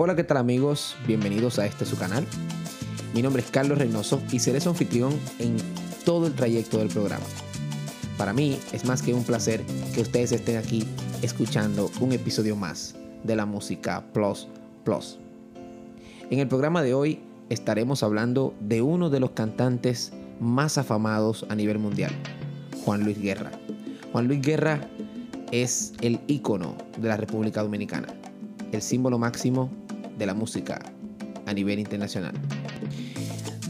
Hola, ¿qué tal amigos? Bienvenidos a este su canal. Mi nombre es Carlos Reynoso y seré su anfitrión en todo el trayecto del programa. Para mí es más que un placer que ustedes estén aquí escuchando un episodio más de la música Plus Plus. En el programa de hoy estaremos hablando de uno de los cantantes más afamados a nivel mundial, Juan Luis Guerra. Juan Luis Guerra es el ícono de la República Dominicana, el símbolo máximo de la música a nivel internacional.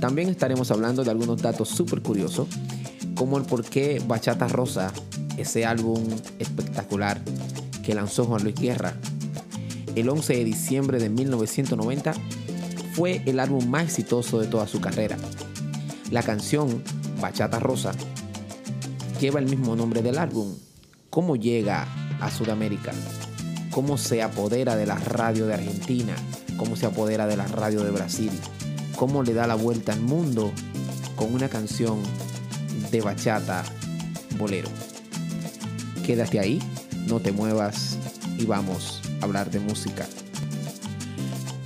También estaremos hablando de algunos datos súper curiosos, como el por qué Bachata Rosa, ese álbum espectacular que lanzó Juan Luis Guerra el 11 de diciembre de 1990, fue el álbum más exitoso de toda su carrera. La canción Bachata Rosa lleva el mismo nombre del álbum. ¿Cómo llega a Sudamérica? ¿Cómo se apodera de la radio de Argentina? ¿Cómo se apodera de la radio de Brasil? ¿Cómo le da la vuelta al mundo con una canción de bachata bolero? Quédate ahí, no te muevas y vamos a hablar de música.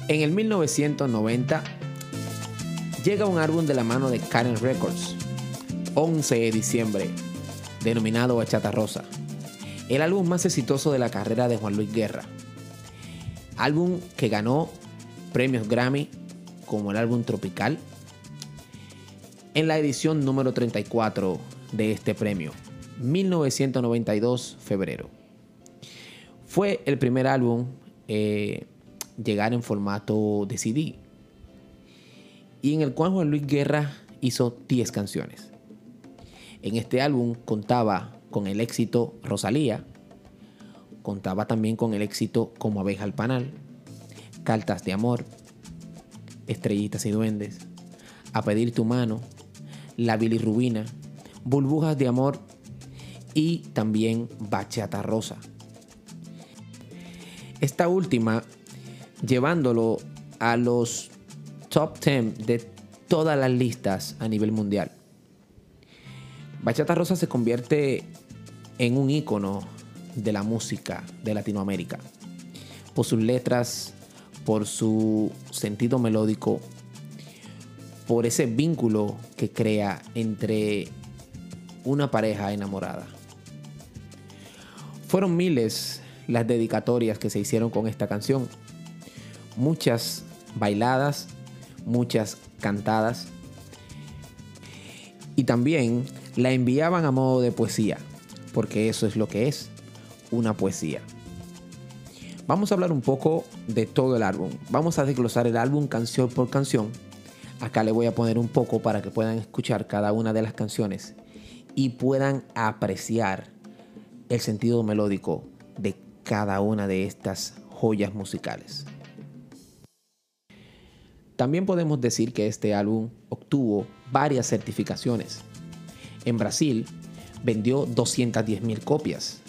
En el 1990 llega un álbum de la mano de Karen Records, 11 de diciembre, denominado Bachata Rosa, el álbum más exitoso de la carrera de Juan Luis Guerra. Álbum que ganó premios Grammy como el álbum Tropical en la edición número 34 de este premio, 1992 febrero. Fue el primer álbum eh, llegar en formato de CD y en el cual Juan Luis Guerra hizo 10 canciones. En este álbum contaba con el éxito Rosalía, contaba también con el éxito Como abeja al panal, Cartas de amor, Estrellitas y duendes, A pedir tu mano, La bilirrubina, Burbujas de amor y también Bachata Rosa. Esta última llevándolo a los top 10 de todas las listas a nivel mundial. Bachata Rosa se convierte en un ícono de la música de Latinoamérica. Por sus letras, por su sentido melódico, por ese vínculo que crea entre una pareja enamorada. Fueron miles las dedicatorias que se hicieron con esta canción. Muchas bailadas, muchas cantadas. Y también la enviaban a modo de poesía, porque eso es lo que es, una poesía. Vamos a hablar un poco de todo el álbum. Vamos a desglosar el álbum canción por canción. Acá le voy a poner un poco para que puedan escuchar cada una de las canciones y puedan apreciar el sentido melódico de cada una de estas joyas musicales. También podemos decir que este álbum obtuvo varias certificaciones. En Brasil vendió 210.000 copias.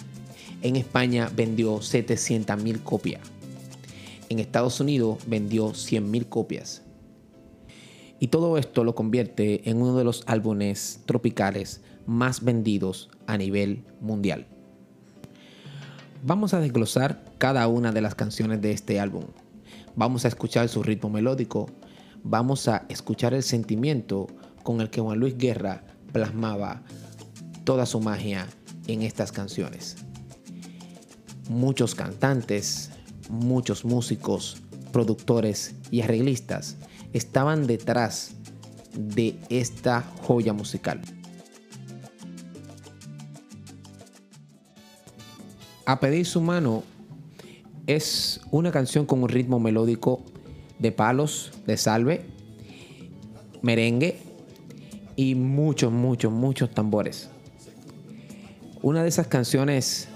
En España vendió 700.000 copias. En Estados Unidos vendió 100.000 copias. Y todo esto lo convierte en uno de los álbumes tropicales más vendidos a nivel mundial. Vamos a desglosar cada una de las canciones de este álbum. Vamos a escuchar su ritmo melódico, vamos a escuchar el sentimiento con el que Juan Luis Guerra plasmaba toda su magia en estas canciones. Muchos cantantes, muchos músicos, productores y arreglistas estaban detrás de esta joya musical. A pedir su mano es una canción con un ritmo melódico de palos, de salve, merengue y muchos, muchos, muchos tambores. Una de esas canciones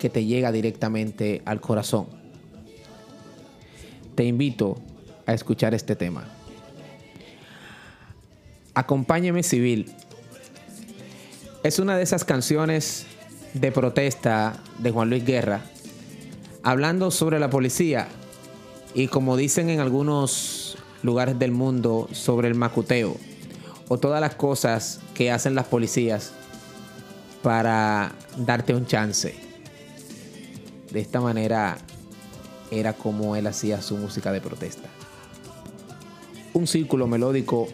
que te llega directamente al corazón. Te invito a escuchar este tema. Acompáñame civil. Es una de esas canciones de protesta de Juan Luis Guerra, hablando sobre la policía y como dicen en algunos lugares del mundo sobre el macuteo o todas las cosas que hacen las policías para darte un chance. De esta manera era como él hacía su música de protesta. Un círculo melódico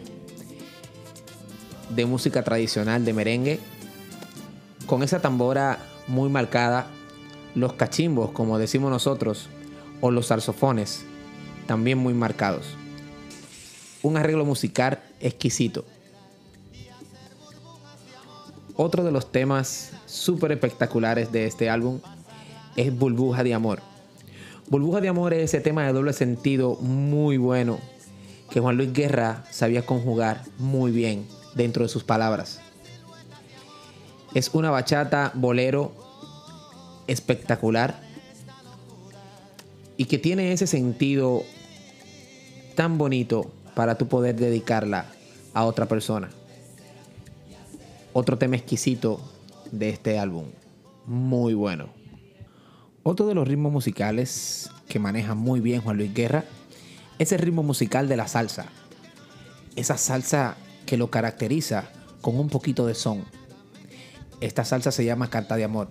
de música tradicional de merengue, con esa tambora muy marcada, los cachimbos, como decimos nosotros, o los saxofones, también muy marcados. Un arreglo musical exquisito. Otro de los temas súper espectaculares de este álbum es Burbuja de Amor. Burbuja de Amor es ese tema de doble sentido muy bueno que Juan Luis Guerra sabía conjugar muy bien dentro de sus palabras. Es una bachata bolero espectacular y que tiene ese sentido tan bonito para tu poder dedicarla a otra persona. Otro tema exquisito de este álbum, muy bueno. Otro de los ritmos musicales que maneja muy bien Juan Luis Guerra es el ritmo musical de la salsa. Esa salsa que lo caracteriza con un poquito de son. Esta salsa se llama Carta de Amor.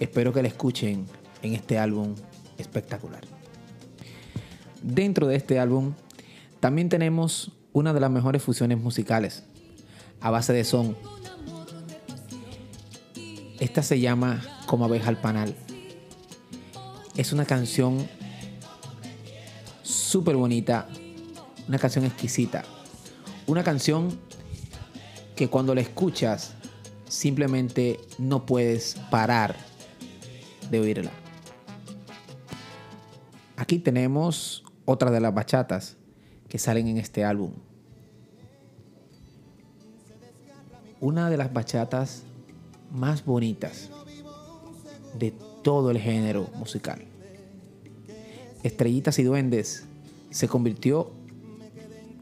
Espero que la escuchen en este álbum espectacular. Dentro de este álbum también tenemos una de las mejores fusiones musicales a base de son. Esta se llama Como abeja al panal. Es una canción súper bonita, una canción exquisita, una canción que cuando la escuchas simplemente no puedes parar de oírla. Aquí tenemos otra de las bachatas que salen en este álbum. Una de las bachatas más bonitas de todo el género musical. Estrellitas y Duendes se convirtió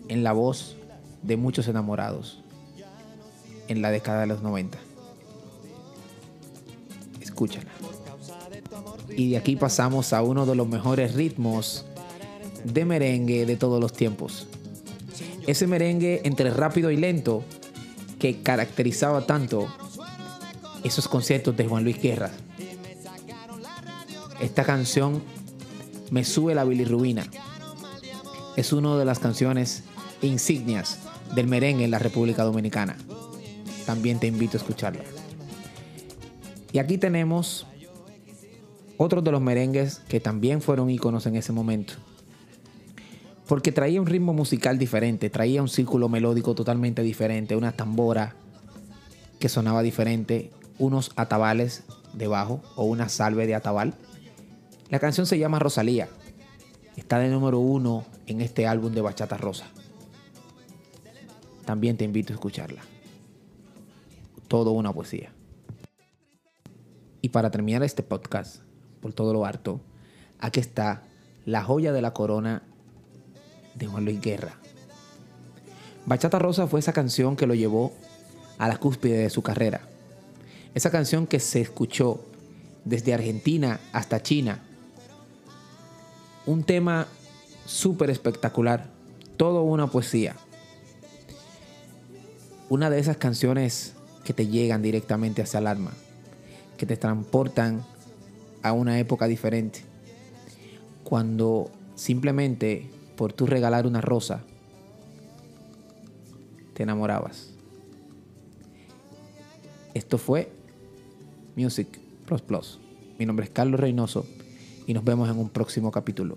en la voz de muchos enamorados en la década de los 90. Escúchala. Y de aquí pasamos a uno de los mejores ritmos de merengue de todos los tiempos. Ese merengue entre rápido y lento que caracterizaba tanto esos conciertos de Juan Luis Guerra. Esta canción Me sube la bilirrubina. Es una de las canciones insignias del merengue en la República Dominicana. También te invito a escucharla. Y aquí tenemos otros de los merengues que también fueron íconos en ese momento. Porque traía un ritmo musical diferente, traía un círculo melódico totalmente diferente, una tambora que sonaba diferente, unos atabales debajo o una salve de atabal. La canción se llama Rosalía. Está de número uno en este álbum de Bachata Rosa. También te invito a escucharla. Todo una poesía. Y para terminar este podcast, por todo lo harto, aquí está la joya de la corona de Juan Luis Guerra. Bachata Rosa fue esa canción que lo llevó a la cúspide de su carrera. Esa canción que se escuchó desde Argentina hasta China. Un tema súper espectacular, todo una poesía. Una de esas canciones que te llegan directamente hacia el alma, que te transportan a una época diferente. Cuando simplemente por tú regalar una rosa, te enamorabas. Esto fue Music Plus Plus. Mi nombre es Carlos Reynoso y nos vemos en un próximo capítulo.